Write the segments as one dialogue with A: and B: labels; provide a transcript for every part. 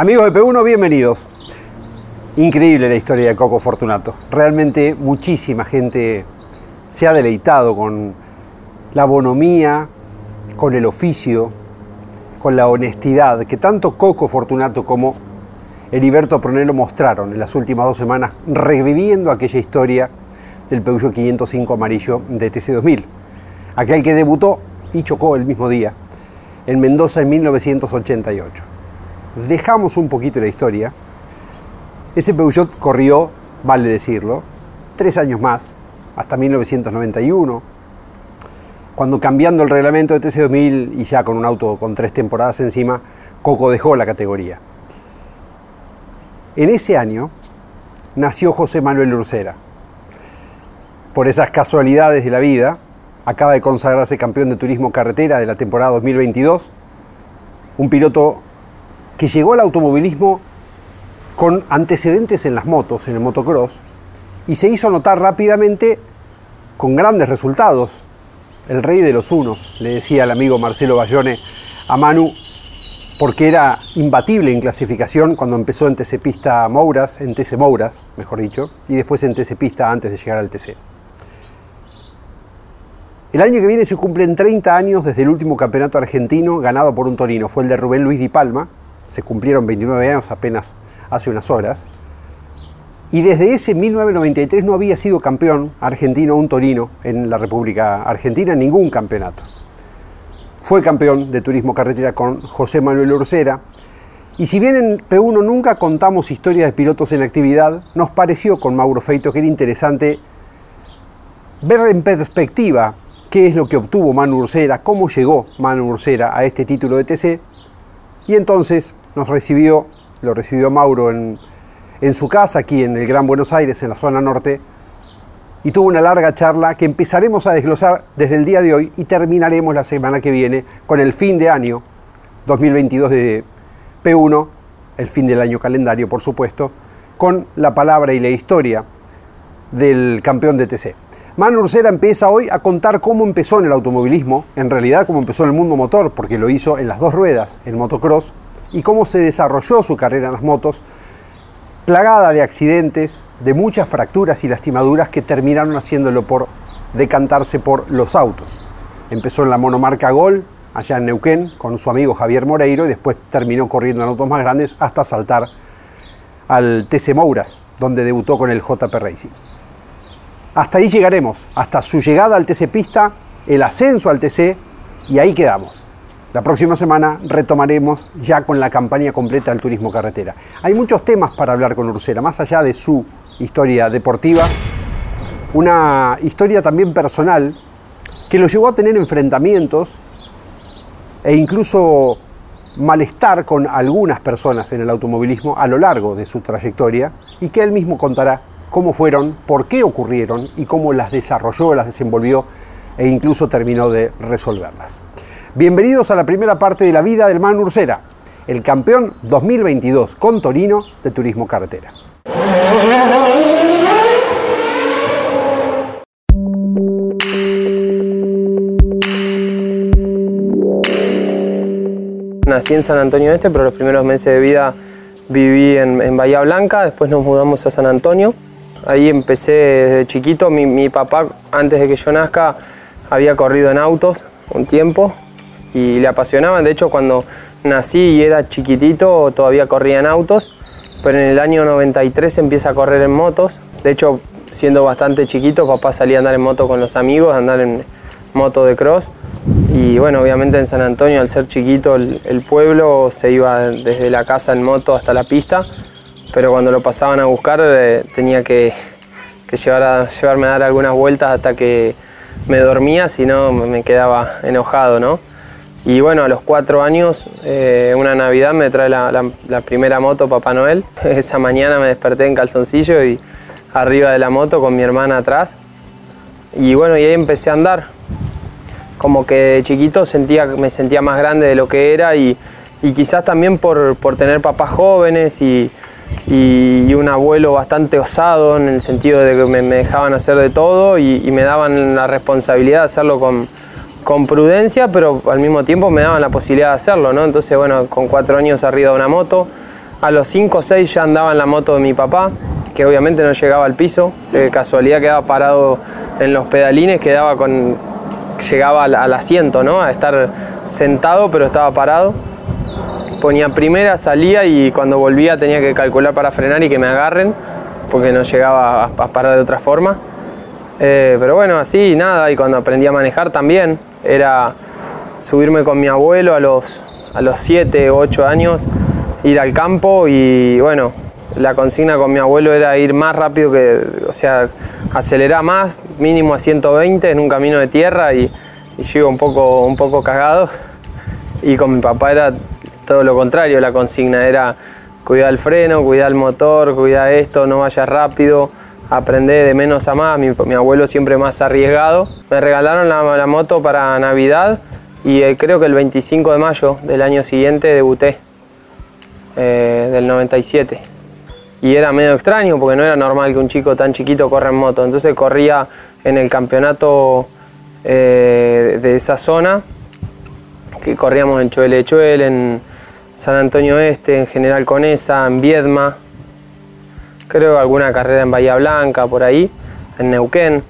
A: Amigos de P1, bienvenidos. Increíble la historia de Coco Fortunato. Realmente muchísima gente se ha deleitado con la bonomía, con el oficio, con la honestidad que tanto Coco Fortunato como Heriberto Pronelo mostraron en las últimas dos semanas, reviviendo aquella historia del Peugeot 505 amarillo de TC2000. Aquel que debutó y chocó el mismo día en Mendoza en 1988 dejamos un poquito la historia, ese Peugeot corrió, vale decirlo, tres años más, hasta 1991, cuando cambiando el reglamento de TC2000 y ya con un auto con tres temporadas encima, Coco dejó la categoría. En ese año nació José Manuel Ursera. Por esas casualidades de la vida, acaba de consagrarse campeón de turismo carretera de la temporada 2022, un piloto que llegó al automovilismo con antecedentes en las motos, en el motocross, y se hizo notar rápidamente con grandes resultados. El rey de los unos, le decía el amigo Marcelo Bayone a Manu, porque era imbatible en clasificación cuando empezó en TC Pista Mouras, en TC Mouras, mejor dicho, y después en TC Pista antes de llegar al TC. El año que viene se cumplen 30 años desde el último campeonato argentino ganado por un torino, fue el de Rubén Luis Di Palma, se cumplieron 29 años apenas hace unas horas, y desde ese 1993 no había sido campeón argentino un torino en la República Argentina en ningún campeonato. Fue campeón de turismo carretera con José Manuel Ursera, y si bien en P1 nunca contamos historias de pilotos en actividad, nos pareció con Mauro Feito que era interesante ver en perspectiva qué es lo que obtuvo Manu Ursera, cómo llegó Manu Ursera a este título de TC, y entonces nos recibió, lo recibió Mauro en, su casa, aquí en el Gran Buenos Aires, en la zona norte, y tuvo una larga charla que empezaremos a desglosar desde el día de hoy y terminaremos la semana que viene con el fin de año 2022 de P1, el fin del año calendario, por supuesto, con la palabra y la historia del campeón de TC. Manu Ursera empieza hoy a contar cómo empezó en el automovilismo, en realidad cómo empezó en el mundo motor, porque lo hizo en las dos ruedas, en motocross, y cómo se desarrolló su carrera en las motos, plagada de accidentes, de muchas fracturas y lastimaduras que terminaron haciéndolo por decantarse por los autos. Empezó en la monomarca Gol, allá en Neuquén, con su amigo Javier Moreiro, y después terminó corriendo en autos más grandes hasta saltar al TC Mouras, donde debutó con el JP Racing. Hasta ahí llegaremos, hasta su llegada al TC Pista, el ascenso al TC, y ahí quedamos. La próxima semana retomaremos ya con la campaña completa del turismo carretera. Hay muchos temas para hablar con Ursera, más allá de su historia deportiva, una historia también personal que lo llevó a tener enfrentamientos e incluso malestar con algunas personas en el automovilismo a lo largo de su trayectoria y que él mismo contará cómo fueron, por qué ocurrieron y cómo las desarrolló, las desenvolvió e incluso terminó de resolverlas. Bienvenidos a la primera parte de la vida del Man Ursera, el campeón 2022 con Torino de Turismo Carretera.
B: Nací en San Antonio Este, pero los primeros meses de vida viví en, Bahía Blanca, después nos mudamos a San Antonio. Ahí empecé desde chiquito, mi, mi papá antes de que yo nazca había corrido en autos un tiempo, y le apasionaban. De hecho, cuando nací y era chiquitito, todavía corría en autos, pero en el año 93 empieza a correr en motos. De hecho, siendo bastante chiquito, papá salía a andar en moto con los amigos, a andar en moto de cross. Y bueno, obviamente en San Antonio, al ser chiquito el, pueblo, se iba desde la casa en moto hasta la pista, pero cuando lo pasaban a buscar eh, tenía que, llevar a, llevarme a dar algunas vueltas hasta que me dormía, si no me quedaba enojado, ¿no? Y bueno, a los cuatro años, eh, una Navidad me trae la, primera moto Papá Noel. Esa mañana me desperté en calzoncillo y arriba de la moto con mi hermana atrás. Y bueno, y ahí empecé a andar como que de chiquito sentía, me sentía más grande de lo que era y, quizás también por, tener papás jóvenes y, un abuelo bastante osado en el sentido de que me, dejaban hacer de todo y, me daban la responsabilidad de hacerlo con, con, prudencia, pero al mismo tiempo me daban la posibilidad de hacerlo, ¿no? Entonces, bueno, con cuatro años arriba de una moto, a los cinco o seis ya andaba en la moto de mi papá, que obviamente no llegaba al piso, de casualidad quedaba parado en los pedalines, quedaba con, llegaba al, asiento, ¿no? A estar sentado, pero estaba parado. Ponía primera, salía y cuando volvía tenía que calcular para frenar y que me agarren, porque no llegaba a, parar de otra forma. Eh, pero bueno, así, nada, y cuando aprendí a manejar también, era subirme con mi abuelo a los, a los 7 o 8 años, ir al campo y bueno, la consigna con mi abuelo era ir más rápido que, o sea, acelerar más, mínimo a 120 en un camino de tierra y, y yo iba un poco, un poco cagado. Y con mi papá era todo lo contrario, la consigna era cuidar el freno, cuidar el motor, cuidar esto, no vayas rápido, aprender de menos a más, mi, abuelo siempre más arriesgado. Me regalaron la, moto para Navidad y eh, creo que el 25 de mayo del año siguiente debuté, eh, del 97 y era medio extraño porque no era normal que un chico tan chiquito corra en moto. Entonces corría en el campeonato eh, de esa zona, que corríamos en Chuele en San Antonio Este, en General Conesa, en Viedma, creo alguna carrera en Bahía Blanca, por ahí, en Neuquén.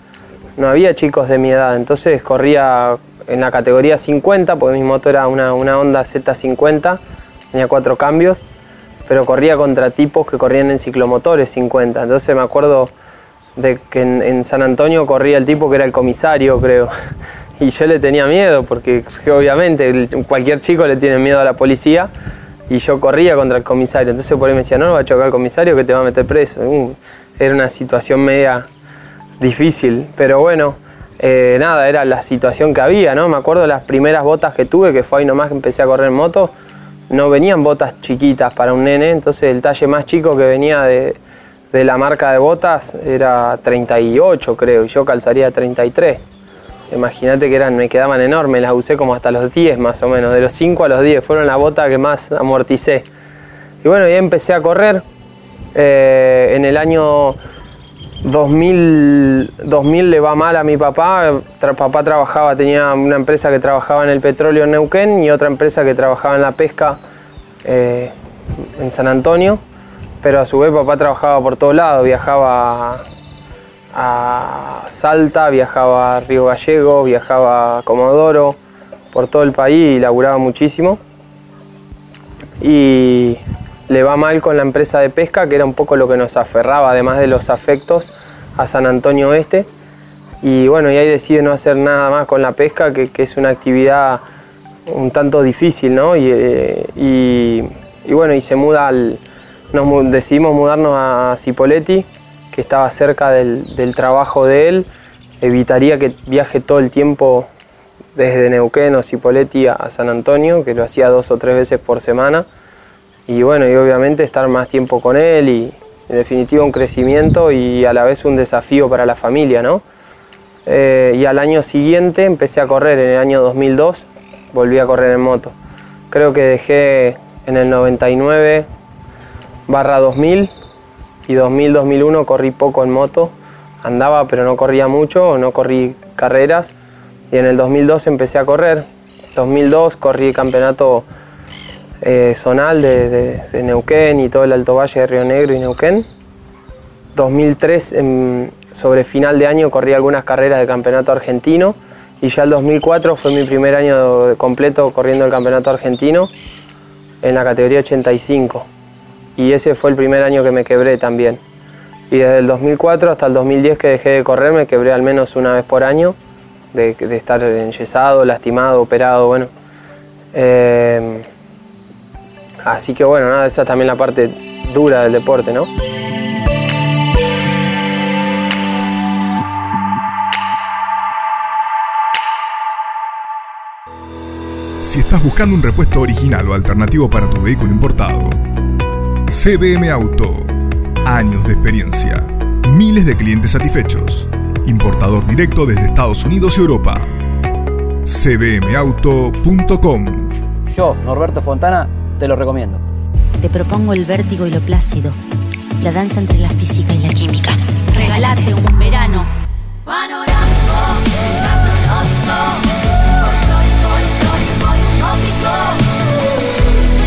B: No había chicos de mi edad, entonces corría en la categoría 50, porque mi moto era una, una Honda Z50, tenía cuatro cambios pero corría contra tipos que corrían en ciclomotores 50. Entonces me acuerdo de que en, San Antonio corría el tipo que era el comisario, creo. Y yo le tenía miedo, porque, obviamente cualquier chico le tiene miedo a la policía. Y yo corría contra el comisario. Entonces por ahí me decía, no, va a chocar el comisario que te va a meter preso. Era una situación media difícil. Pero bueno, eh, nada, era la situación que había, ¿no? Me acuerdo de las primeras botas que tuve, que fue ahí nomás que empecé a correr en moto no venían botas chiquitas para un nene, entonces el talle más chico que venía de, la marca de botas era 38 creo, y yo calzaría 33. Imagínate que eran, me quedaban enormes, las usé como hasta los 10 más o menos, de los 5 a los 10, fueron la bota que más amorticé. Y bueno, ya empecé a correr. Eh, en el año 2000, 2000 le va mal a mi papá. papá trabajaba, tenía una empresa que trabajaba en el petróleo en Neuquén y otra empresa que trabajaba en la pesca eh, en San Antonio. Pero a su vez papá trabajaba por todos lados, viajaba a Salta, viajaba a Río Gallego, viajaba a Comodoro, por todo el país y laburaba muchísimo. Y le va mal con la empresa de pesca, que era un poco lo que nos aferraba, además de los afectos, a San Antonio Oeste. Y bueno, y ahí decide no hacer nada más con la pesca, que, es una actividad un tanto difícil, ¿no? Y, eh, bueno, y se muda al, nos decidimos mudarnos a Cipoletti, que estaba cerca del, trabajo de él, evitaría que viaje todo el tiempo desde Neuquén o Cipoletti a San Antonio, que lo hacía dos o tres veces por semana y bueno, y obviamente estar más tiempo con él y en definitiva un crecimiento y a la vez un desafío para la familia, ¿no? Eh, y al año siguiente empecé a correr, en el año 2002 volví a correr en moto. Creo que dejé en el 99 barra 2000 y 2000-2001 corrí poco en moto, andaba pero no corría mucho, no corrí carreras y en el 2002 empecé a correr. 2002 corrí campeonato eh, zonal de, Neuquén y todo el Alto Valle de Río Negro y Neuquén. 2003, sobre final de año, corrí algunas carreras de campeonato argentino y ya el 2004 fue mi primer año completo corriendo el campeonato argentino en la categoría 85. Y ese fue el primer año que me quebré también. Y desde el 2004 hasta el 2010 que dejé de correr me quebré al menos una vez por año de, estar enyesado, lastimado, operado, bueno. Eh, así que bueno, nada, esa es también la parte dura del deporte, ¿no?
C: Si estás buscando un repuesto original o alternativo para tu vehículo importado, CBM Auto. Años de experiencia. Miles de clientes satisfechos. Importador directo desde Estados Unidos y Europa. cbmauto.com
D: Yo, Norberto Fontana, te lo recomiendo.
E: Te propongo el vértigo y lo plácido. La danza entre la física y la química.
F: Regalate un verano panorámico, gastronómico.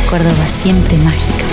E: Córdoba siempre mágica.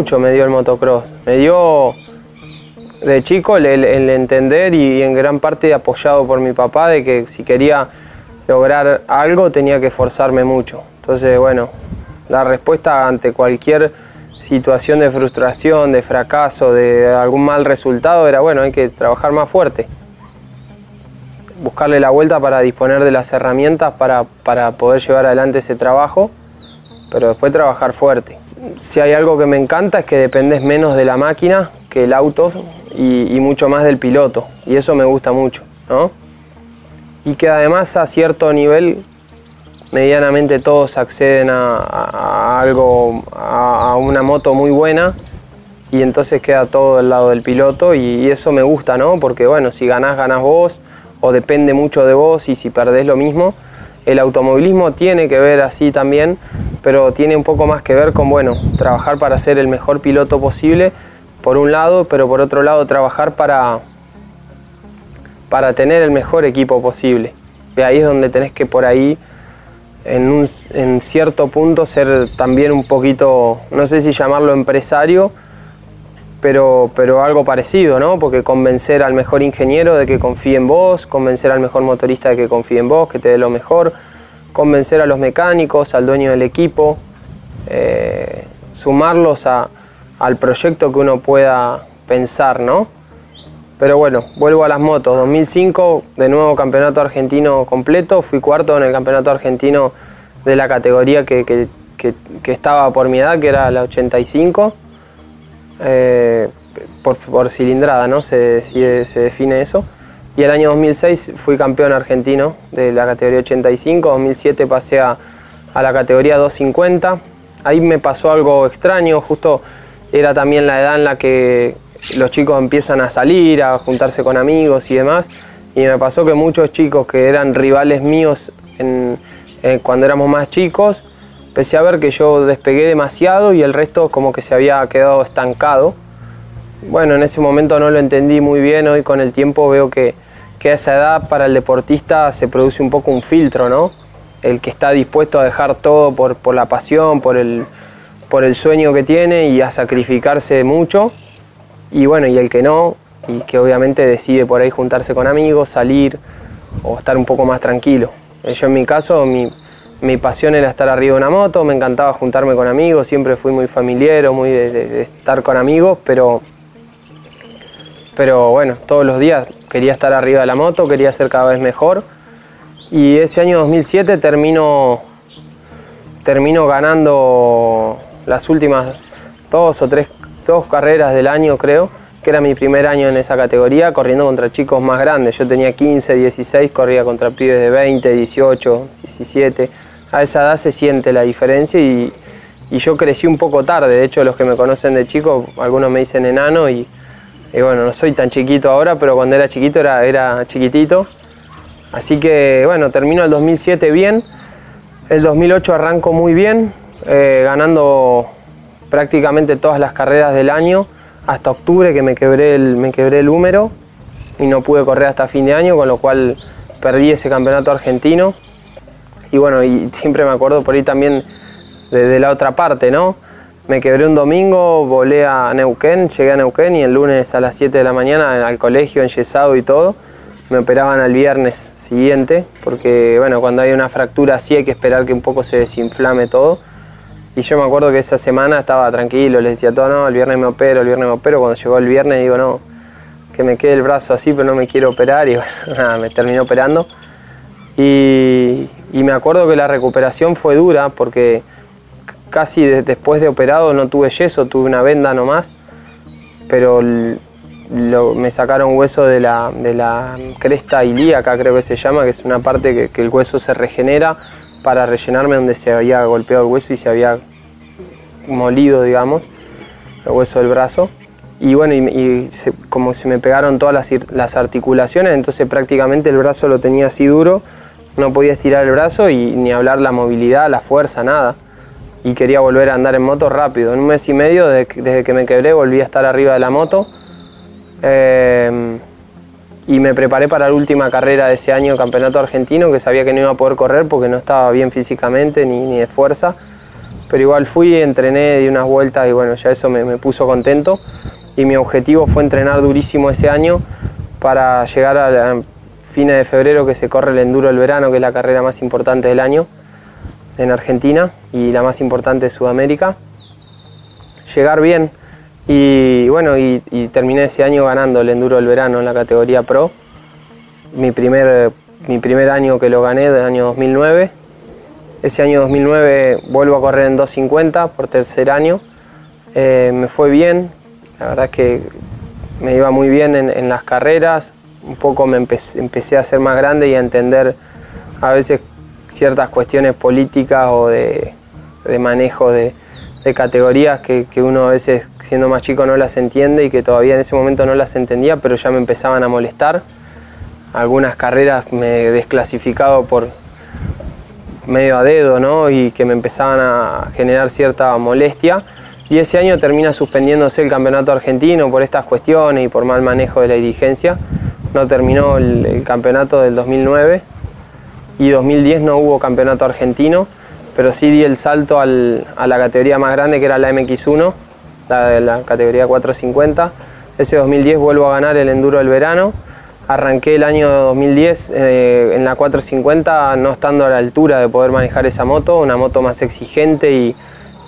B: Mucho me dio el motocross, me dio de chico el, entender y en gran parte apoyado por mi papá de que si quería lograr algo tenía que esforzarme mucho. Entonces, bueno, la respuesta ante cualquier situación de frustración, de fracaso, de algún mal resultado era, bueno, hay que trabajar más fuerte. Buscarle la vuelta para disponer de las herramientas para, poder llevar adelante ese trabajo, pero después trabajar fuerte. Si hay algo que me encanta es que dependes menos de la máquina que el auto y, mucho más del piloto, y eso me gusta mucho, ¿no? Y que además a cierto nivel medianamente todos acceden a, algo, a, una moto muy buena y entonces queda todo del lado del piloto y, eso me gusta, ¿no? Porque bueno, si ganás, ganás vos o depende mucho de vos y si perdés lo mismo. El automovilismo tiene que ver así también, pero tiene un poco más que ver con, bueno, trabajar para ser el mejor piloto posible, por un lado, pero por otro lado trabajar para, para tener el mejor equipo posible. De ahí es donde tenés que por ahí en, un, en cierto punto ser también un poquito, no sé si llamarlo empresario, pero, pero algo parecido, ¿no? Porque convencer al mejor ingeniero de que confíe en vos, convencer al mejor motorista de que confíe en vos, que te dé lo mejor, convencer a los mecánicos, al dueño del equipo, eh, sumarlos a, al proyecto que uno pueda pensar, ¿no? Pero bueno, vuelvo a las motos. 2005, de nuevo campeonato argentino completo. Fui cuarto en el campeonato argentino de la categoría que, estaba por mi edad, que era la 85. Eh, por, cilindrada, ¿no? Se, define eso. Y el año 2006 fui campeón argentino de la categoría 85. 2007 pasé a, a la categoría 250. Ahí me pasó algo extraño, justo era también la edad en la que los chicos empiezan a salir, a juntarse con amigos y demás. Y me pasó que muchos chicos que eran rivales míos cuando éramos más chicos, empecé a ver que yo despegué demasiado y el resto como que se había quedado estancado. Bueno, en ese momento no lo entendí muy bien, hoy con el tiempo veo que, que a esa edad para el deportista se produce un poco un filtro, ¿no? El que está dispuesto a dejar todo por, por la pasión, por el, por el sueño que tiene y a sacrificarse mucho y bueno, y el que no, y que obviamente decide por ahí juntarse con amigos, salir o estar un poco más tranquilo. Yo en mi caso, mi, pasión era estar arriba de una moto, me encantaba juntarme con amigos, siempre fui muy familiar, muy de, estar con amigos, pero, pero bueno, todos los días quería estar arriba de la moto, quería ser cada vez mejor. Y ese año 2007 termino, termino ganando las últimas dos o tres dos carreras del año creo, que era mi primer año en esa categoría, corriendo contra chicos más grandes. Yo tenía 15, 16, corría contra pibes de 20, 18, 17. A esa edad se siente la diferencia y, yo crecí un poco tarde. De hecho, los que me conocen de chico, algunos me dicen enano y, bueno, no soy tan chiquito ahora, pero cuando era chiquito era, chiquitito. Así que bueno, termino el 2007 bien, el 2008 arranco muy bien, eh, ganando prácticamente todas las carreras del año hasta octubre que me quebré, el, me quebré el húmero y no pude correr hasta fin de año, con lo cual perdí ese campeonato argentino. Y bueno, y siempre me acuerdo por ahí también de, la otra parte, ¿no? Me quebré un domingo, volé a Neuquén, llegué a Neuquén y el lunes a las 7 de la mañana al colegio enyesado y todo. Me operaban al viernes siguiente, porque bueno, cuando hay una fractura así hay que esperar que un poco se desinflame todo. Y yo me acuerdo que esa semana estaba tranquilo, les decía todo, no, el viernes me opero, el viernes me opero. Cuando llegó el viernes digo, no, que me quede el brazo así, pero no me quiero operar. Y bueno, nada, me terminó operando. Y, y me acuerdo que la recuperación fue dura porque casi de- después de operado no tuve yeso, tuve una venda nomás, pero me sacaron hueso de la, de la cresta ilíaca, creo que se llama, que es una parte que, el hueso se regenera para rellenarme donde se había golpeado el hueso y se había molido, digamos, el hueso del brazo. Y bueno, y, como se me pegaron todas las, las articulaciones, entonces prácticamente el brazo lo tenía así duro, no podía estirar el brazo y ni hablar la movilidad, la fuerza, nada. Y quería volver a andar en moto rápido. En un mes y medio, desde que, me quebré, volví a estar arriba de la moto. Eh, y me preparé para la última carrera de ese año, campeonato argentino, que sabía que no iba a poder correr porque no estaba bien físicamente ni, ni de fuerza. Pero igual fui, entrené, di unas vueltas y bueno, ya eso me, me puso contento. Y mi objetivo fue entrenar durísimo ese año para llegar a la- fines de febrero que se corre el Enduro del Verano, que es la carrera más importante del año en Argentina y la más importante de Sudamérica. Llegar bien y bueno, y, y terminé ese año ganando el Enduro del Verano en la categoría Pro. Mi primer, mi primer año que lo gané, del año 2009. Ese año 2009 vuelvo a correr en 250 por tercer año. Eh, me fue bien, la verdad es que me iba muy bien en, en las carreras. Un poco me empe- empecé a ser más grande y a entender a veces ciertas cuestiones políticas o de, de manejo de, de categorías que, que uno a veces siendo más chico no las entiende y que todavía en ese momento no las entendía, pero ya me empezaban a molestar. Algunas carreras me he desclasificado por medio a dedo, ¿no? Y que me empezaban a generar cierta molestia. Y ese año termina suspendiéndose el campeonato argentino por estas cuestiones y por mal manejo de la dirigencia. No terminó el, campeonato del 2009 y 2010 no hubo campeonato argentino, pero sí di el salto al- a la categoría más grande que era la MX1, la la categoría 450. Ese 2010 vuelvo a ganar el Enduro del Verano. Arranqué el año 2010 eh, en la 450 no estando a la altura de poder manejar esa moto, una moto más exigente y,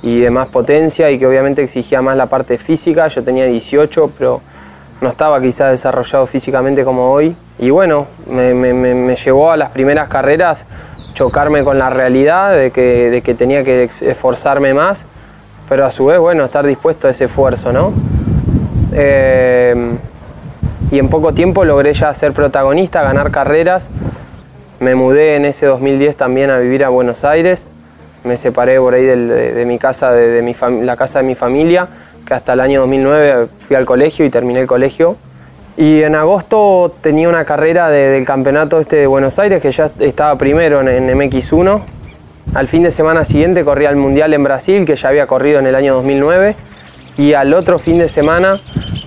B: y de más potencia y que obviamente exigía más la parte física. Yo tenía 18, pero no estaba quizás desarrollado físicamente como hoy. Y bueno, me, llevó a las primeras carreras chocarme con la realidad de que, tenía que esforzarme más, pero a su vez, bueno, estar dispuesto a ese esfuerzo, ¿no? Eh, y en poco tiempo logré ya ser protagonista, ganar carreras. Me mudé en ese 2010 también a vivir a Buenos Aires. Me separé por ahí de, mi casa, de, de mi la casa de mi familia, que hasta el año 2009 fui al colegio y terminé el colegio. Y en agosto tenía una carrera de- del campeonato este de Buenos Aires, que ya estaba primero en, en MX1. Al fin de semana siguiente corría el Mundial en Brasil, que ya había corrido en el año 2009. Y al otro fin de semana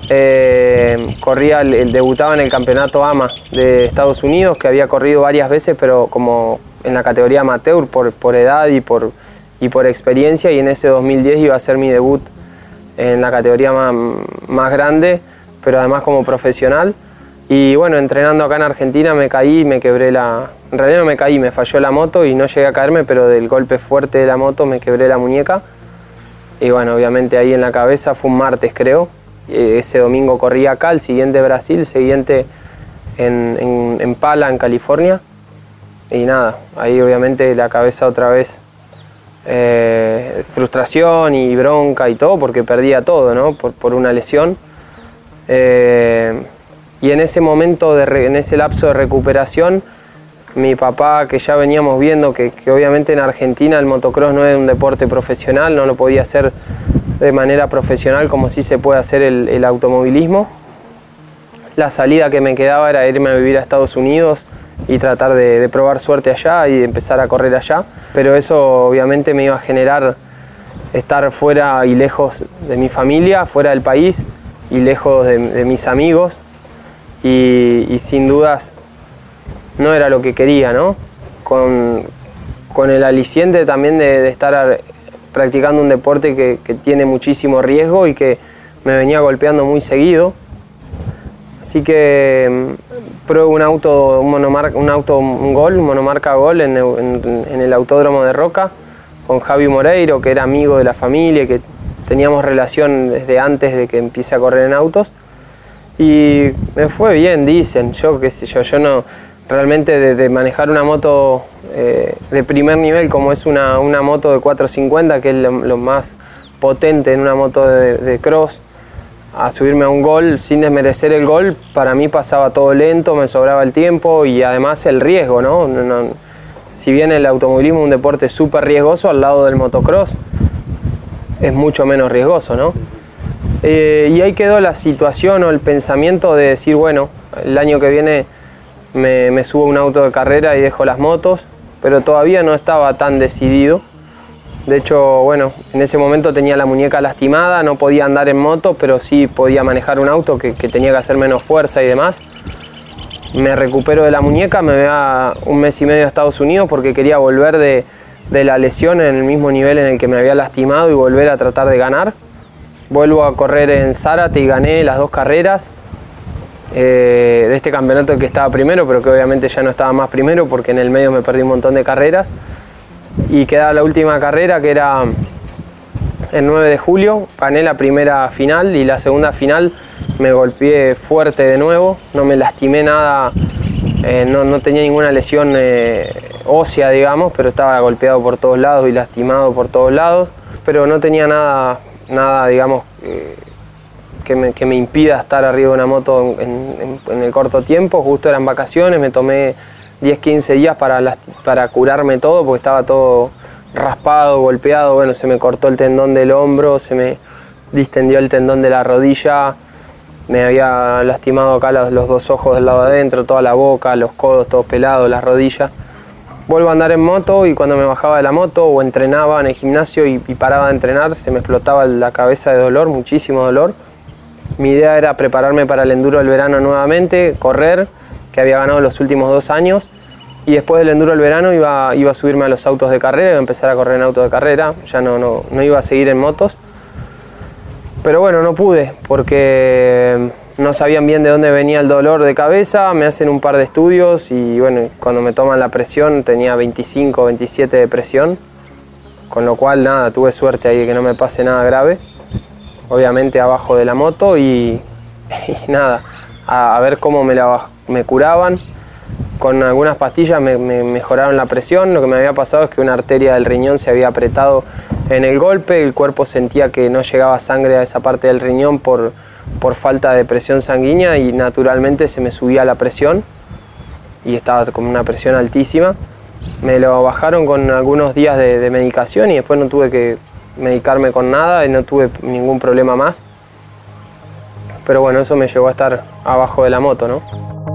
B: eh, corría el- debutaba en el campeonato AMA de Estados Unidos, que había corrido varias veces, pero como en la categoría amateur, por, por edad y por, y por experiencia. Y en ese 2010 iba a ser mi debut en la categoría más, más grande, pero además como profesional. Y bueno, entrenando acá en Argentina me caí y me quebré la... En realidad no me caí, me falló la moto y no llegué a caerme, pero del golpe fuerte de la moto me quebré la muñeca. Y bueno, obviamente ahí en la cabeza fue un martes creo. Eh, Ese domingo corrí acá, el siguiente Brasil, el siguiente en, en- en Pala, en California. Y nada, ahí obviamente la cabeza otra vez eh, frustración y bronca y todo, porque perdía todo, ¿no? Por, por una lesión. Eh, y en ese momento, en ese lapso de recuperación, mi papá, que ya veníamos viendo que, obviamente en Argentina el motocross no es un deporte profesional, no lo podía hacer de manera profesional como sí se puede hacer el automovilismo. La salida que me quedaba era irme a vivir a Estados Unidos y tratar de, de probar suerte allá y empezar a correr allá. Pero eso obviamente me iba a generar estar fuera y lejos de mi familia, fuera del país y lejos de, de mis amigos. Y, y sin dudas no era lo que quería, ¿no? Con, con el aliciente también de, de estar ar- practicando un deporte que, que tiene muchísimo riesgo y que me venía golpeando muy seguido. Así que mm, pruebo un auto, un auto, un gol, un monomarca gol en, en- en el autódromo de Roca con Javi Moreiro, que era amigo de la familia, que teníamos relación desde antes de que empiece a correr en autos. Y me fue bien, dicen, yo qué sé yo, yo no, realmente de, manejar una moto eh, de primer nivel como es una, una moto de 450, que es lo, lo más potente en una moto de cross, a subirme a un gol sin desmerecer el gol, para mí pasaba todo lento, me sobraba el tiempo y además el riesgo, ¿no? Si bien el automovilismo es un deporte súper riesgoso, al lado del motocross es mucho menos riesgoso, ¿no? Eh, y ahí quedó la situación o el pensamiento de decir, bueno, el año que viene me, me subo a un auto de carrera y dejo las motos, pero todavía no estaba tan decidido. De hecho, bueno, en ese momento tenía la muñeca lastimada, no podía andar en moto, pero sí podía manejar un auto que, tenía que hacer menos fuerza y demás. Me recupero de la muñeca, me voy a un mes y medio a Estados Unidos porque quería volver de, de la lesión en el mismo nivel en el que me había lastimado y volver a tratar de ganar. Vuelvo a correr en Zárate y gané las dos carreras eh, de este campeonato que estaba primero, pero que obviamente ya no estaba más primero porque en el medio me perdí un montón de carreras. Y quedaba la última carrera que era el 9 de julio, gané la primera final y la segunda final me golpeé fuerte de nuevo, no me lastimé nada, eh, no, no tenía ninguna lesión eh, ósea, digamos, pero estaba golpeado por todos lados y lastimado por todos lados, pero no tenía nada, nada digamos, eh, que, me, que me impida estar arriba de una moto en, en- en el corto tiempo, justo eran vacaciones, me tomé 10, 15 días para, lasti- para curarme todo, porque estaba todo raspado, golpeado, bueno, se me cortó el tendón del hombro, se me distendió el tendón de la rodilla, me había lastimado acá los, los dos ojos del lado de adentro, toda la boca, los codos todos pelados, las rodillas. Vuelvo a andar en moto y cuando me bajaba de la moto o entrenaba en el gimnasio y, y paraba de entrenar, se me explotaba la cabeza de dolor, muchísimo dolor. Mi idea era prepararme para el enduro del verano nuevamente, correr, que había ganado los últimos dos años, y después del enduro del verano iba, iba a subirme a los autos de carrera, iba a empezar a correr en autos de carrera, ya no, no, no iba a seguir en motos. Pero bueno, no pude porque no sabían bien de dónde venía el dolor de cabeza, me hacen un par de estudios y bueno, cuando me toman la presión tenía 25, 27 de presión, con lo cual nada, tuve suerte ahí de que no me pase nada grave, obviamente abajo de la moto y, nada, a, a ver cómo me, la, me curaban. Con algunas pastillas me, me mejoraron la presión, lo que me había pasado es que una arteria del riñón se había apretado en el golpe, el cuerpo sentía que no llegaba sangre a esa parte del riñón por, por falta de presión sanguínea y naturalmente se me subía la presión y estaba con una presión altísima. Me lo bajaron con algunos días de, de medicación y después no tuve que medicarme con nada y no tuve ningún problema más. Pero bueno, eso me llevó a estar abajo de la moto, ¿no?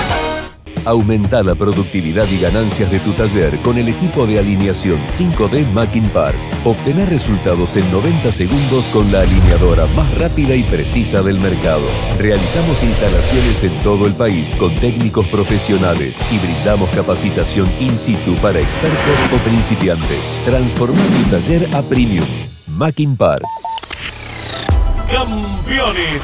G: Aumenta la productividad y ganancias de tu taller con el equipo de alineación 5D Macking Parts. Obtener resultados en 90 segundos con la alineadora más rápida y precisa del mercado. Realizamos instalaciones en todo el país con técnicos profesionales y brindamos capacitación in situ para expertos o principiantes. Transforma tu taller a premium. Macking Parts.
H: Campeones,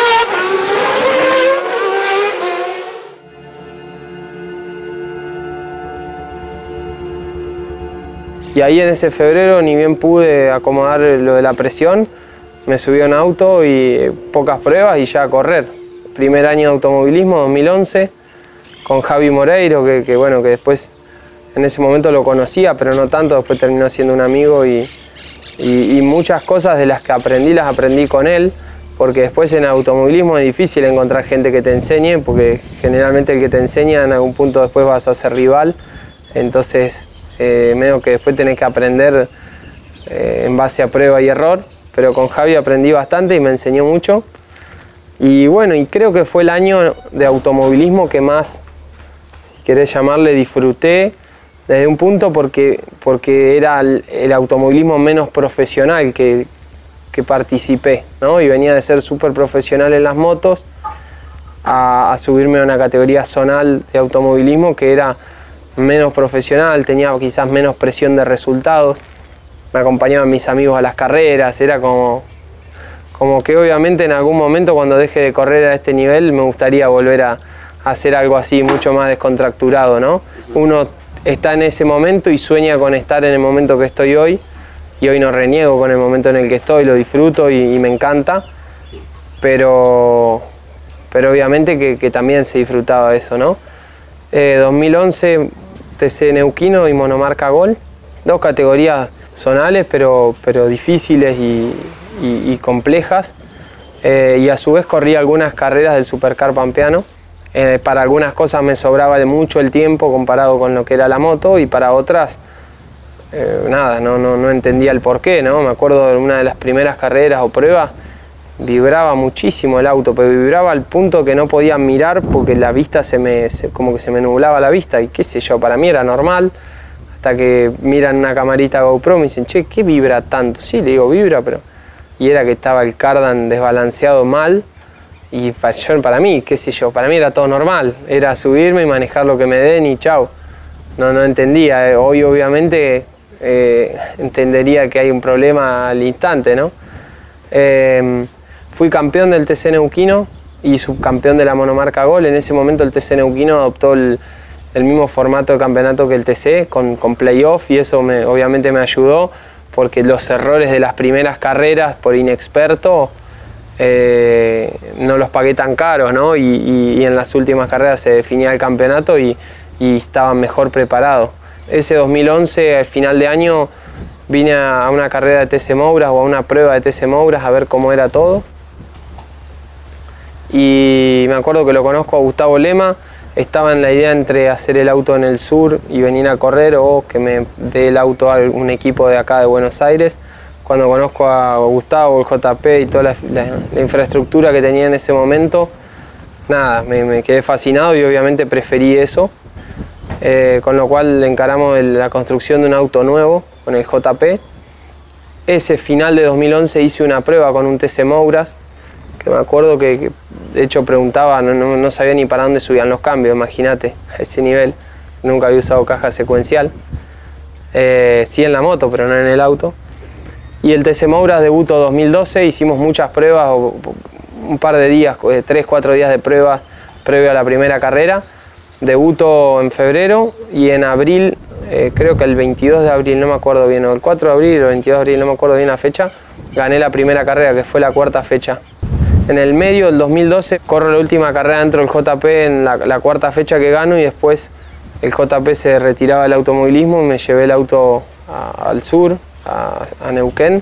B: Y ahí en ese febrero ni bien pude acomodar lo de la presión, me subí a un auto y pocas pruebas y ya a correr. Primer año de automovilismo, 2011, con Javi Moreiro, que, bueno, que después en ese momento lo conocía, pero no tanto, después terminó siendo un amigo y, y- y muchas cosas de las que aprendí las aprendí con él, porque después en automovilismo es difícil encontrar gente que te enseñe, porque generalmente el que te enseña en algún punto después vas a ser rival, entonces eh, medio que después tenés que aprender eh, en base a prueba y error, pero con Javi aprendí bastante y me enseñó mucho. Y bueno, y creo que fue el año de automovilismo que más, si querés llamarle, disfruté desde un punto porque, porque era el, el automovilismo menos profesional que, que participé, ¿no? Y venía de ser súper profesional en las motos a, a subirme a una categoría zonal de automovilismo que era menos profesional, tenía quizás menos presión de resultados, me acompañaban mis amigos a las carreras, era como, como que obviamente en algún momento cuando deje de correr a este nivel me gustaría volver a, hacer algo así mucho más descontracturado, ¿no? Uno está en ese momento y sueña con estar en el momento que estoy hoy y hoy no reniego con el momento en el que estoy, lo disfruto y, me encanta, pero, pero obviamente que, que también se disfrutaba eso, ¿no? Eh, 2011 TC Neuquino y monomarca Gol, dos categorías zonales pero, pero difíciles y complejas. Eh, y a su vez corrí algunas carreras del Supercar Pampeano. Eh, para algunas cosas me sobraba de mucho el tiempo comparado con lo que era la moto y para otras eh, nada, no, no, no entendía el porqué, ¿no? Me acuerdo de una de las primeras carreras o pruebas, vibraba muchísimo el auto, pero vibraba al punto que no podía mirar porque la vista se me, como que se me nublaba la vista y qué sé yo, para mí era normal. Hasta que miran una camarita GoPro y me dicen, che, ¿qué vibra tanto? Sí, le digo, vibra, pero... Y era que estaba el cardan desbalanceado mal y para, yo- para mí, qué sé yo, para mí era todo normal. Era subirme y manejar lo que me den y chau. No, no entendía. Eh, Hoy obviamente eh, entendería que hay un problema al instante, ¿no? Eh, fui campeón del TC Neuquino y subcampeón de la monomarca Gol. En ese momento el TC Neuquino adoptó el, mismo formato de campeonato que el TC, con, con playoff, y eso me- obviamente me ayudó porque los errores de las primeras carreras por inexperto eh, no los pagué tan caros, ¿no? Y en las últimas carreras se definía el campeonato y, y estaba mejor preparado. Ese 2011, al final de año, vine a una carrera de TC Mouras o a una prueba de TC Mouras a ver cómo era todo. Y me acuerdo que lo conozco a Gustavo Lema, estaba en la idea entre hacer el auto en el sur y venir a correr o que me dé el auto a un equipo de acá de Buenos Aires. Cuando conozco a Gustavo, el JP y toda la, la- la infraestructura que tenía en ese momento, nada, me, me quedé fascinado y obviamente preferí eso. Eh, con lo cual encaramos el- la construcción de un auto nuevo con el JP. Ese final de 2011 hice una prueba con un TC Mouras, que me acuerdo que, de hecho preguntaba, no, no- no sabía ni para dónde subían los cambios, imagínate, a ese nivel. Nunca había usado caja secuencial. Eh, sí en la moto, pero no en el auto. Y el TC Mouras debutó 2012, hicimos muchas pruebas, un par de días, eh, tres, cuatro días de pruebas previo a la primera carrera. Debuto en febrero y en abril, eh, creo que el 22 de abril, no me acuerdo bien, o el 4 de abril o el 22 de abril, no me acuerdo bien la fecha, gané la primera carrera, que fue la cuarta fecha. En el medio del 2012 corro la última carrera dentro del JP en la, cuarta fecha que gano y después el JP se retiraba del automovilismo, me llevé el auto al sur, a, Neuquén,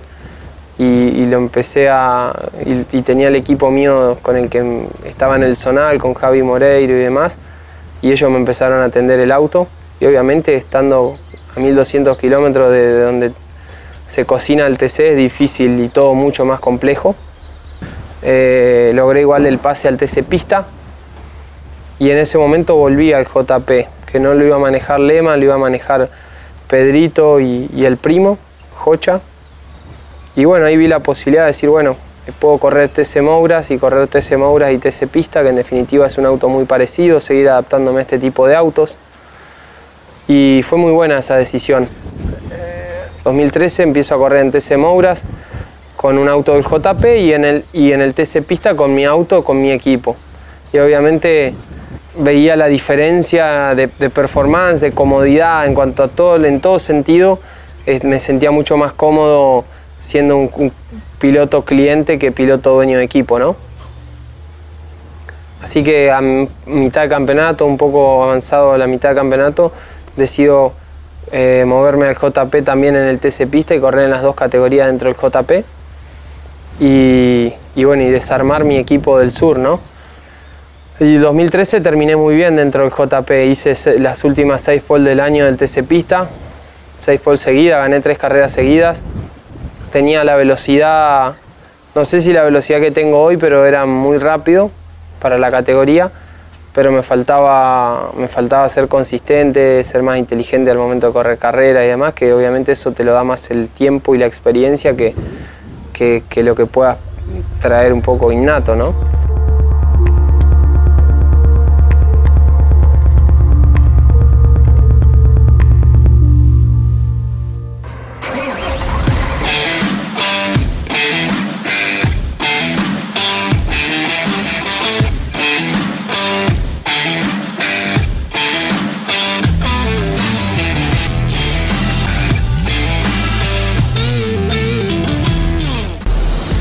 B: y, lo empecé a. Y, tenía el equipo mío con el que estaba en el Zonal, con Javi Moreiro y demás, y ellos me empezaron a atender el auto, y obviamente estando a 1200 kilómetros de, de donde se cocina el TC, es difícil y todo mucho más complejo. Eh, logré igual el pase al TC Pista y en ese momento volví al JP, que no lo iba a manejar Lema, lo iba a manejar Pedrito y, el primo, Jocha. Y bueno, ahí vi la posibilidad de decir, bueno, puedo correr TC Mouras y correr TC Mouras y TC Pista, que en definitiva es un auto muy parecido, seguir adaptándome a este tipo de autos. Y fue muy buena esa decisión. 2013 empiezo a correr en TC Mouras con un auto del JP y en el, y en el TC Pista con mi auto, con mi equipo. Y obviamente veía la diferencia de, de performance, de comodidad, en cuanto a todo, en todo sentido, eh, me sentía mucho más cómodo siendo un, un piloto cliente que piloto dueño de equipo, ¿no? Así que a mitad de campeonato, un poco avanzado a la mitad de campeonato, decido eh, moverme al JP también en el TC Pista y correr en las dos categorías dentro del JP. Y, y bueno, y desarmar mi equipo del sur, ¿no? Y 2013 terminé muy bien dentro del JP, hice las últimas seis pole del año del TC Pista, seis pole seguidas, gané tres carreras seguidas. Tenía la velocidad, no sé si la velocidad que tengo hoy, pero era muy rápido para la categoría, pero me faltaba, me faltaba ser consistente, ser más inteligente al momento de correr carrera y demás, que obviamente eso te lo da más el tiempo y la experiencia que, que, lo que puedas traer un poco innato, ¿no?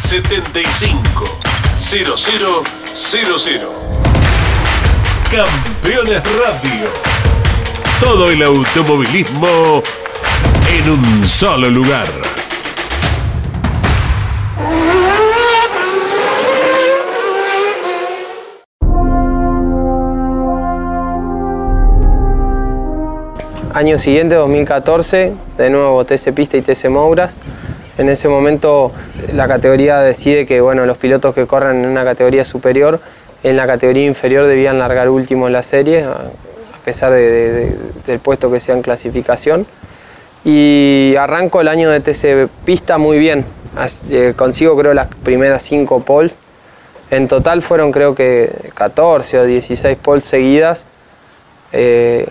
H: 75 0000. Campeones Radio. Todo el automovilismo en un solo lugar.
B: Año siguiente, 2014, de nuevo TC Pista y TC Mouras. En ese momento la categoría decide que bueno, los pilotos que corran en una categoría superior en la categoría inferior debían largar último en la serie, a pesar de- de- de- del puesto que sea en clasificación. Y arranco el año de TC Pista muy bien. Eh, consigo creo las primeras 5 poles. En total fueron creo que 14 o 16 poles seguidas. Eh,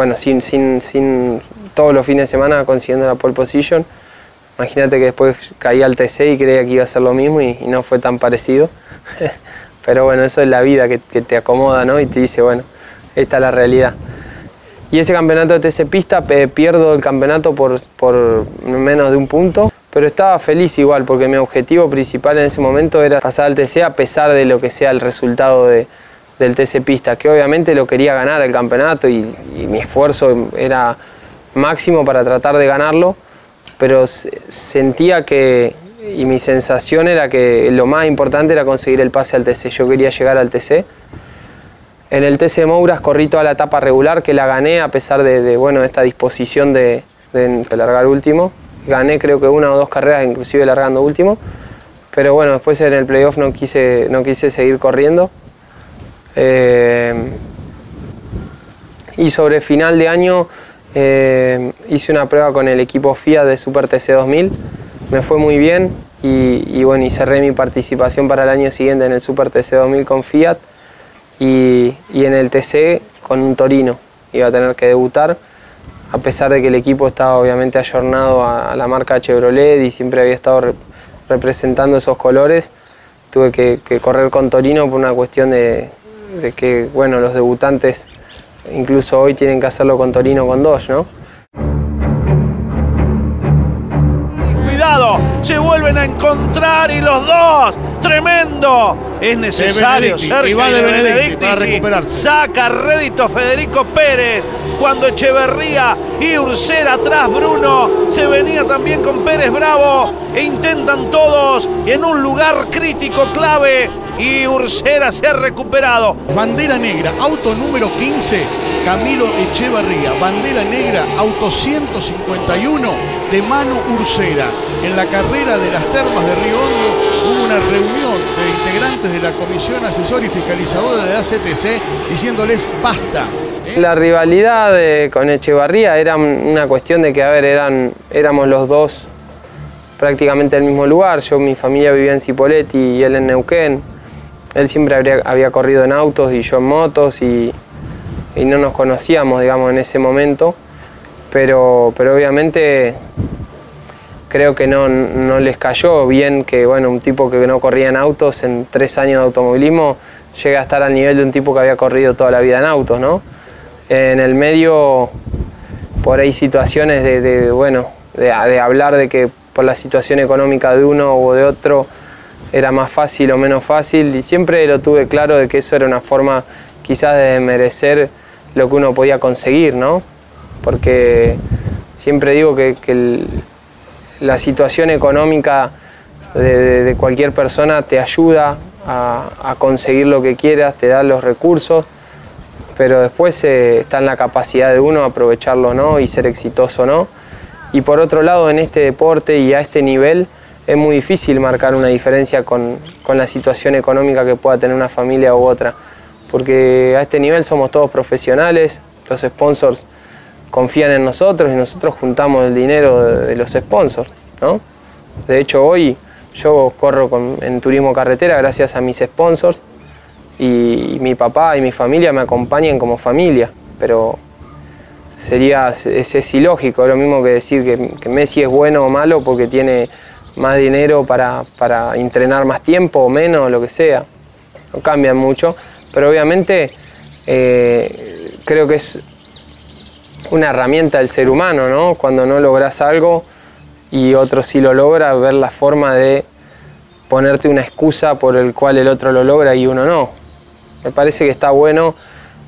B: bueno, sin, sin, sin todos los fines de semana consiguiendo la pole position. Imagínate que después caí al TC y creía que iba a ser lo mismo y, no fue tan parecido. Pero bueno, eso es la vida que, que te acomoda, ¿no? Y te dice, bueno, esta es la realidad. Y ese campeonato de TC Pista pierdo el campeonato por, por menos de un punto, pero estaba feliz igual porque mi objetivo principal en ese momento era pasar al TC a pesar de lo que sea el resultado de- del TC Pista, que obviamente lo quería ganar el campeonato y, mi esfuerzo era máximo para tratar de ganarlo, pero se- sentía que, y mi sensación era que lo más importante era conseguir el pase al TC, yo quería llegar al TC. En el TC Mouras corrí toda la etapa regular que la gané a pesar de, de, bueno, esta disposición de, de largar último. Gané creo que una o dos carreras inclusive largando último. Pero bueno, después en el playoff no quise, no quise seguir corriendo. Eh, y sobre final de año eh, hice una prueba con el equipo Fiat de Super TC 2000. Me fue muy bien y, bueno, y cerré mi participación para el año siguiente en el Super TC 2000 con Fiat y, y en el TC con un Torino. Iba a tener que debutar, a pesar de que el equipo estaba obviamente ayornado a, la marca Chevrolet y siempre había estado re- representando esos colores. Tuve que correr con Torino por una cuestión de, de que, bueno, los debutantes incluso hoy tienen que hacerlo con Torino con Dodge, ¿no?
I: Cuidado, se vuelven a encontrar y los dos. Tremendo. Es necesario, Sergio
J: y va de Benedetti para
I: sí.
J: recuperarse.
I: Saca rédito Federico Pérez. Cuando Echeverría y Ursera atrás, Bruno se venía también con Pérez Bravo e intentan todos en un lugar crítico clave y Ursera se ha recuperado.
J: Bandera negra, auto número 15, Camilo Echevarría. Bandera negra, auto 151 de Mano Ursera. En la carrera de las termas de Río Hondo hubo una reunión de integrantes de la Comisión Asesor y Fiscalizadora de la CTC diciéndoles basta.
B: La rivalidad de- con Echevarría era un- una cuestión de que, a ver, eran, éramos los dos prácticamente del mismo lugar. Yo, mi familia vivía en Cipolletti y él en Neuquén. Él siempre habría- había corrido en autos y yo en motos y, y no nos conocíamos, digamos, en ese momento. Pero, pero obviamente creo que no, no les cayó bien que, bueno, un tipo que no corría en autos en tres años de automovilismo llegue a estar al nivel de un tipo que había corrido toda la vida en autos, ¿no? En el medio, por ahí situaciones de, de, bueno, de, de hablar de que por la situación económica de uno o de otro era más fácil o menos fácil y siempre lo tuve claro de que eso era una forma quizás de merecer lo que uno podía conseguir, ¿no? Porque siempre digo que, que la situación económica de, cualquier persona te ayuda a, a conseguir lo que quieras, te da los recursos, pero después eh, está en la capacidad de uno aprovecharlo no y ser exitoso no. Y por otro lado, en este deporte y a este nivel es muy difícil marcar una diferencia con, con la situación económica que pueda tener una familia u otra, porque a este nivel somos todos profesionales, los sponsors confían en nosotros y nosotros juntamos el dinero de, los sponsors, ¿no? De hecho, hoy yo corro con- en turismo carretera gracias a mis sponsors y, mi papá y mi familia me acompañan como familia, pero sería es, es ilógico, lo mismo que decir que Messi es bueno o malo porque tiene más dinero para, para entrenar más tiempo o menos, lo que sea. No cambian mucho, pero obviamente eh, creo que es una herramienta del ser humano, ¿no? Cuando no logras algo y otro sí lo logra, ver la forma de ponerte una excusa por el cual el otro lo logra y uno no. Me parece que está bueno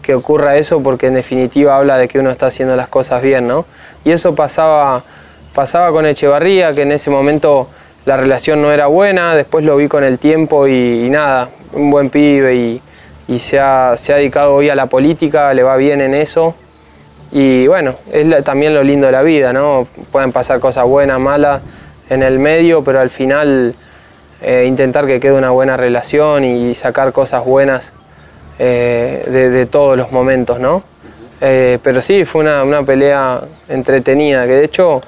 B: que ocurra eso porque en definitiva habla de que uno está haciendo las cosas bien, ¿no? Y eso pasaba, pasaba con Echevarría, que en ese momento la relación no era buena, después lo vi con el tiempo y, nada, un buen pibe y, se, ha, se ha dedicado hoy a la política, le va bien en eso. Y bueno, es también lo lindo de la vida, ¿no? Pueden pasar cosas buenas, malas en el medio, pero al final eh, intentar que quede una buena relación y sacar cosas buenas eh, de, de todos los momentos, ¿no? Eh, pero sí, fue una, una pelea entretenida, que de hecho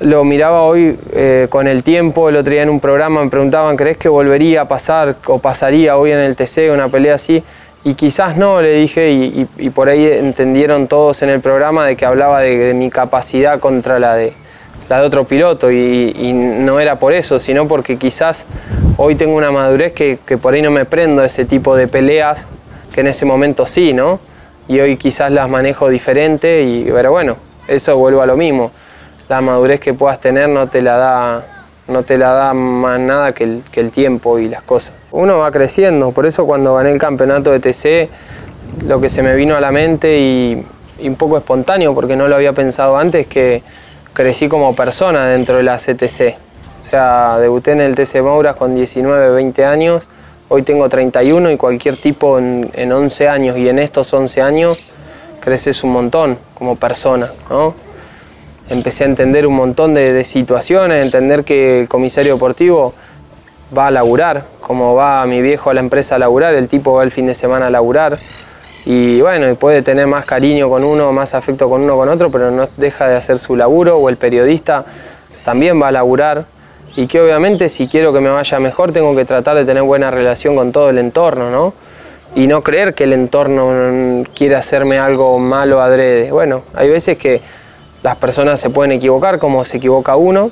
B: lo miraba hoy eh, con el tiempo, el otro día en un programa me preguntaban, ¿crees que volvería a pasar o pasaría hoy en el TC una pelea así? Y quizás no, le dije, y, por ahí entendieron todos en el programa de que hablaba de, mi capacidad contra la de, la de otro piloto, y, y no era por eso, sino porque quizás hoy tengo una madurez que, que por ahí no me prendo a ese tipo de peleas, que en ese momento sí, ¿no? Y hoy quizás las manejo diferente, y, pero bueno, eso vuelvo a lo mismo la madurez que puedas tener no te la da, no te la da más nada que el, tiempo y las cosas. Uno va creciendo, por eso cuando gané el campeonato de TC, lo que se me vino a la mente y, un poco espontáneo, porque no lo había pensado antes, que crecí como persona dentro de la CTC. O sea, debuté en el TC Mouras con 19, 20 años, hoy tengo 31 y cualquier tipo en, en 11 años y en estos 11 años creces un montón como persona, ¿no? Empecé a entender un montón de, de situaciones, entender que el comisario deportivo va a laburar, como va mi viejo a la empresa a laburar, el tipo va el fin de semana a laburar. Y bueno, puede tener más cariño con uno, más afecto con uno con otro, pero no deja de hacer su laburo, o el periodista también va a laburar. Y que obviamente si quiero que me vaya mejor tengo que tratar de tener buena relación con todo el entorno, ¿no? Y no creer que el entorno mm, quiere hacerme algo malo adrede. Bueno, hay veces que las personas se pueden equivocar como se equivoca uno,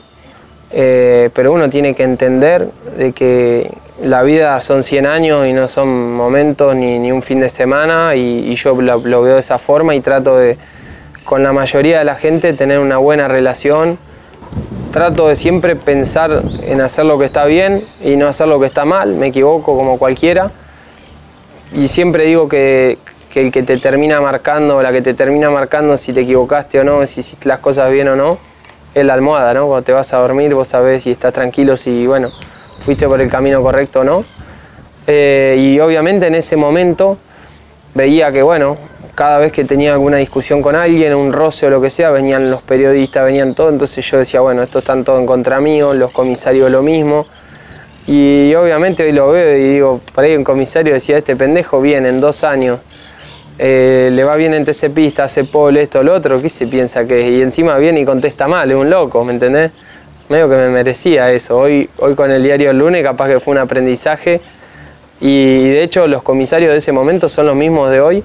B: eh, pero uno tiene que entender de que la vida son 100 años y no son momentos ni, ni un fin de semana y, yo lo veo de esa forma y trato de, con la mayoría de la gente, tener una buena relación. Trato de siempre pensar en hacer lo que está bien y no hacer lo que está mal, me equivoco como cualquiera. Y siempre digo que, que el que te termina marcando, la que te termina marcando si te equivocaste o no, si hiciste las cosas bien o no, es la almohada, ¿no? Cuando te vas a dormir vos sabés si estás tranquilo, si, bueno, fuiste por el camino correcto o no. Eh, y obviamente en ese momento veía que, bueno, cada vez que tenía alguna discusión con alguien, un roce o lo que sea, venían los periodistas, venían todo, entonces yo decía, bueno, estos están todos en contra mío, los comisarios lo mismo. Y obviamente hoy lo veo y digo, por ahí un comisario decía, este pendejo viene en dos años, eh, le va bien en TC Pista, hace pole, esto, lo otro, ¿qué se piensa que es? Y encima viene y contesta mal, es un loco, ¿me entendés? Medio que me merecía eso. Hoy, hoy con el diario El Lunes capaz que fue un aprendizaje y de hecho los comisarios de ese momento son los mismos de hoy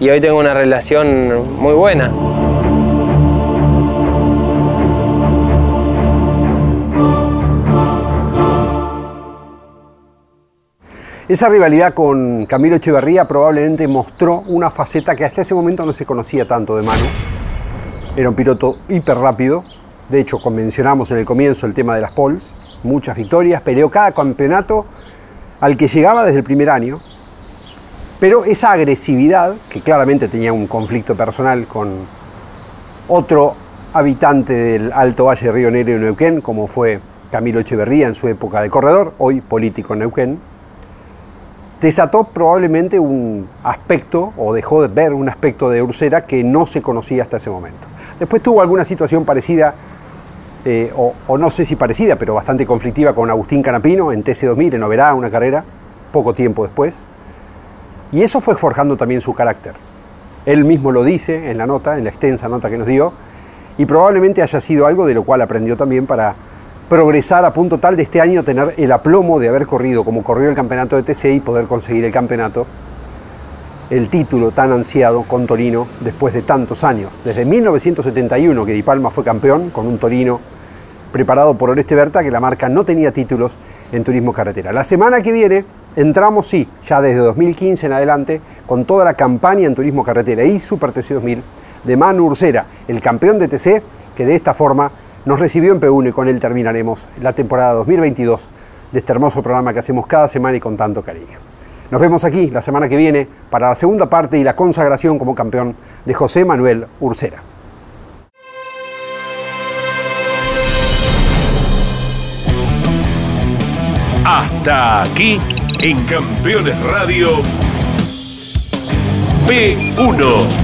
B: y hoy tengo una relación muy buena.
A: Esa rivalidad con Camilo Echeverría probablemente mostró una faceta que hasta ese momento no se conocía tanto de mano. Era un piloto hiper rápido. De hecho, mencionamos en el comienzo el tema de las poles. Muchas victorias. Peleó cada campeonato al que llegaba desde el primer año. Pero esa agresividad, que claramente tenía un conflicto personal con otro habitante del Alto Valle de Río Negro y Neuquén, como fue Camilo Echeverría en su época de corredor, hoy político en Neuquén, desató probablemente un aspecto, o dejó de ver un aspecto de Ursera que no se conocía hasta ese momento. Después tuvo alguna situación parecida, eh, o, no sé si parecida, pero bastante conflictiva con Agustín Canapino en TC2000, en Oberá, una carrera, poco tiempo después. Y eso fue forjando también su carácter. Él mismo lo dice en la nota, en la extensa nota que nos dio, y probablemente haya sido algo de lo cual aprendió también para progresar a punto tal de este año tener el aplomo de haber corrido como corrió el campeonato de TC y poder conseguir el campeonato, el título tan ansiado con Torino después de tantos años. Desde 1971 que Di Palma fue campeón con un Torino preparado por Oreste Berta que la marca no tenía títulos en turismo carretera. La semana que viene entramos, sí, ya desde 2015 en adelante, con toda la campaña en turismo carretera y Super TC 2000 de Manu Ursera, el campeón de TC, que de esta forma nos recibió en P1 y con él terminaremos la temporada 2022 de este hermoso programa que hacemos cada semana y con tanto cariño. Nos vemos aquí la semana que viene para la segunda parte y la consagración como campeón de José Manuel Ursera.
H: Hasta aquí en Campeones Radio P1